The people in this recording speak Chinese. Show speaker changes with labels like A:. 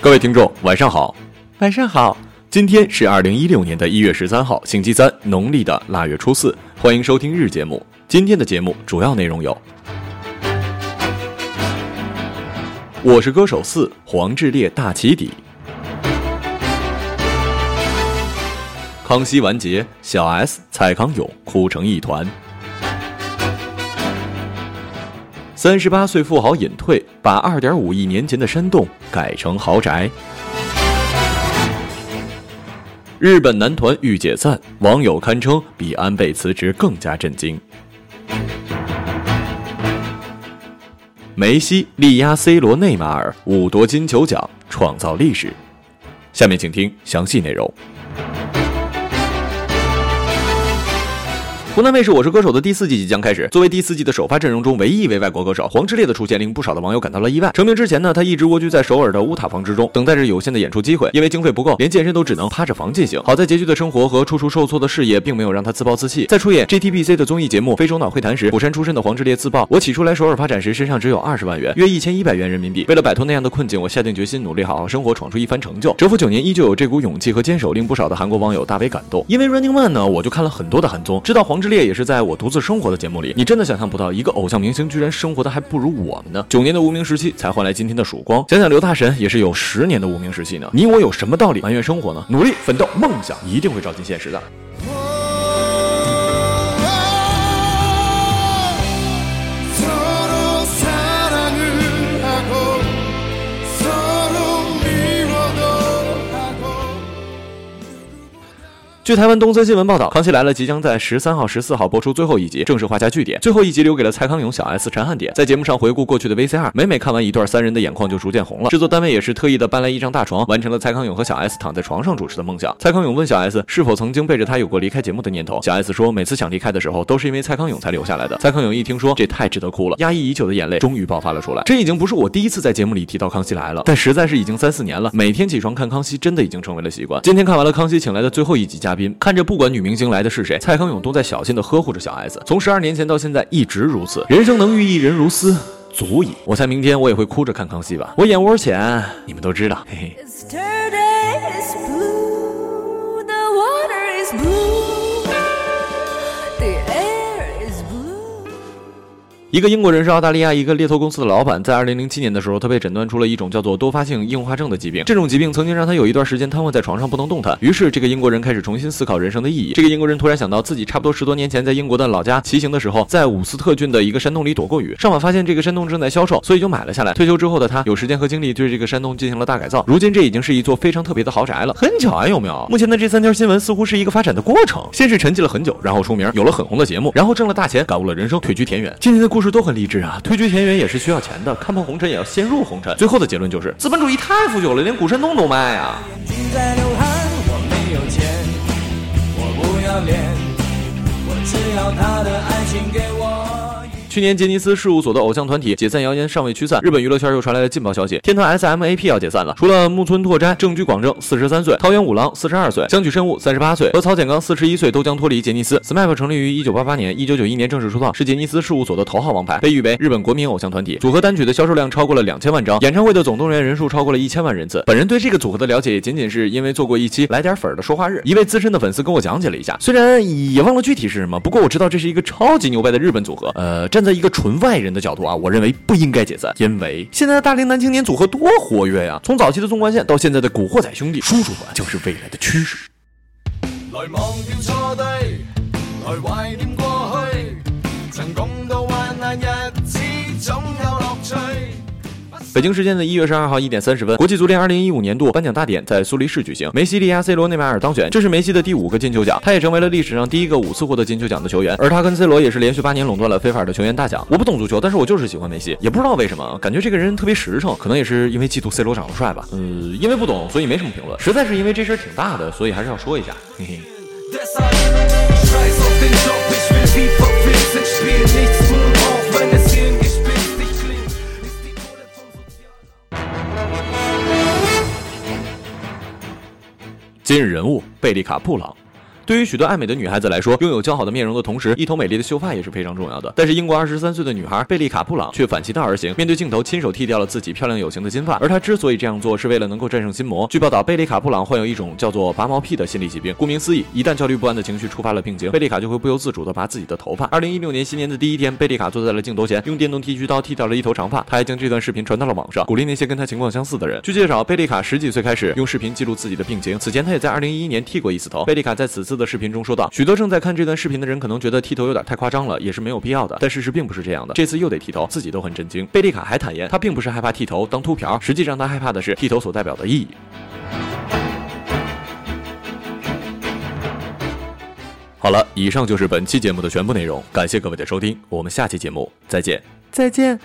A: 各位听众，晚上好，晚上好。今天是二零一六年的一月十三号，星期三，农历的腊月初四。欢迎收听日节目。今天的节目主要内容有：我是歌手四，黄致列大起底；康熙完结，小 S、蔡康永哭成一团；三十八岁富豪隐退，把二点五亿年前的山洞改成豪宅。日本男团欲解散，网友堪称比安倍辞职更加震惊。梅西力压 C 罗、内马尔，五夺金球奖，创造历史。下面请听详细内容。湖南卫视《我是歌手》的第四季即将开始。作为第四季的首发阵容中唯一一位外国歌手，黄致列的出现令不少的网友感到了意外。成名之前呢，他一直蜗居在首尔的乌塔房之中，等待着有限的演出机会。因为经费不够，连健身都只能趴着房进行。好在拮据的生活和处处受挫的事业，并没有让他自暴自弃。在出演 JTBC 的综艺节目《非洲脑会谈》时，釜山出身的黄致列自曝：“我起初来首尔发展时，身上只有二十万元，约一千一百元人民币。为了摆脱那样的困境，我下定决心努力好好生活，闯出一番成就。”蛰伏九年，依旧有这股勇气和坚守，令不少的韩国网友大为感动。因为 Running Man 呢，我就看了很多的韩综，知道黄之列也是在我独自生活的节目里，你真的想象不到，一个偶像明星居然生活的还不如我们呢。九年的无名时期才换来今天的曙光。想想刘大神也是有十年的无名时期呢。你我有什么道理埋怨生活呢？努力奋斗，梦想一定会照进现实的。据台湾东森新闻报道，《康熙来了》即将在十三号、十四号播出最后一集，正式画下句点。最后一集留给了蔡康永、小 S、陈汉典，在节目上回顾过去的 VCR，每每看完一段，三人的眼眶就逐渐红了。制作单位也是特意的搬来一张大床，完成了蔡康永和小 S 躺在床上主持的梦想。蔡康永问小 S 是否曾经背着他有过离开节目的念头，小 S 说每次想离开的时候，都是因为蔡康永才留下来的。蔡康永一听说这太值得哭了，压抑已久的眼泪终于爆发了出来。这已经不是我第一次在节目里提到康熙来了，但实在是已经三四年了，每天起床看康熙真的已经成为了习惯。今天看完了康熙请来的最后一集嘉宾，看着不管女明星来的是谁，蔡康永都在小心的呵护着小 S，从十二年前到现在一直如此。人生能遇一人如斯。足矣，我猜明天我也会哭着看康熙吧。我眼窝浅，你们都知道，嘿嘿。一个英国人是澳大利亚一个猎头公司的老板，在二零零七年的时候，他被诊断出了一种叫做多发性硬化症的疾病。这种疾病曾经让他有一段时间瘫痪在床上不能动弹。于是，这个英国人开始重新思考人生的意义。这个英国人突然想到，自己差不多十多年前在英国的老家骑行的时候，在伍斯特郡的一个山洞里躲过雨。上网发现这个山洞正在销售，所以就买了下来。退休之后的他，有时间和精力对这个山洞进行了大改造。如今，这已经是一座非常特别的豪宅了。很巧啊，有没有？目前的这三条新闻似乎是一个发展的过程，先是沉寂了很久，然后出名，有了很红的节目，然后挣了大钱，感悟了人生，退居田园。今天的故故事都很励志啊，退居田园也是需要钱的，看破红尘也要先入红尘。最后的结论就是，资本主义太腐朽了，连古神通都卖啊。
B: 我没有钱，我不要脸，我只要他的爱情给我。
A: 去年杰尼斯事务所的偶像团体解散谣言尚未驱散，日本娱乐圈又传来了劲爆消息，天团 SMAP 要解散了。除了木村拓哉、正居广正四十三岁，桃园五郎四十二岁，香取慎吾三十八岁和曹简刚四十一岁都将脱离杰尼斯。SMAP 成立于一九八八年，一九九一年正式出道，是杰尼斯事务所的头号王牌，被誉为日本国民偶像团体。组合单曲的销售量超过了两千万张，演唱会的总动员人数超过了一千万人次。本人对这个组合的了解仅仅是因为做过一期来点粉儿的说话日，一位资深的粉丝跟我讲解了一下，虽然也忘了具体是什么，不过我知道这是一个超级牛掰的日本组合。呃，站在一个纯外人的角度啊，我认为不应该解散，因为现在的大龄男青年组合多活跃呀！从早期的纵贯线到现在的古惑仔兄弟，叔叔团就是未来的趋势。
B: 来忘掉错对，来怀念过去，曾共度患难日子，总。
A: 北京时间的一月十二号一点三十分，国际足联二零一五年度颁奖大典在苏黎世举行，梅西力压 C 罗、内马尔当选，这是梅西的第五个金球奖，他也成为了历史上第一个五次获得金球奖的球员，而他跟 C 罗也是连续八年垄断了非法的球员大奖。我不懂足球，但是我就是喜欢梅西，也不知道为什么，感觉这个人特别实诚，可能也是因为嫉妒 C 罗长得帅吧。呃，因为不懂，所以没什么评论，实在是因为这事儿挺大的，所以还是要说一下，嘿嘿。今日人物：贝利卡·布朗。对于许多爱美的女孩子来说，拥有姣好的面容的同时，一头美丽的秀发也是非常重要的。但是，英国二十三岁的女孩贝利卡·布朗却反其道而行，面对镜头亲手剃掉了自己漂亮有型的金发。而她之所以这样做，是为了能够战胜心魔。据报道，贝利卡·布朗患有一种叫做拔毛癖的心理疾病。顾名思义，一旦焦虑不安的情绪触发了病情，贝利卡就会不由自主地拔自己的头发。二零一六年新年的第一天，贝利卡坐在了镜头前，用电动剃须刀剃掉了一头长发。她还将这段视频传到了网上，鼓励那些跟她情况相似的人。据介绍，贝利卡十几岁开始用视频记录自己的病情，此前她也在二零一一年剃过一次头。贝利卡在此次的视频中说道。许多正在看这段视频的人可能觉得剃头有点太夸张了，也是没有必要的。但事实并不是这样的，这次又得剃头，自己都很震惊。贝利卡还坦言，他并不是害怕剃头当秃瓢，实际上他害怕的是剃头所代表的意义。好了，以上就是本期节目的全部内容，感谢各位的收听，我们下期节目再见，再见。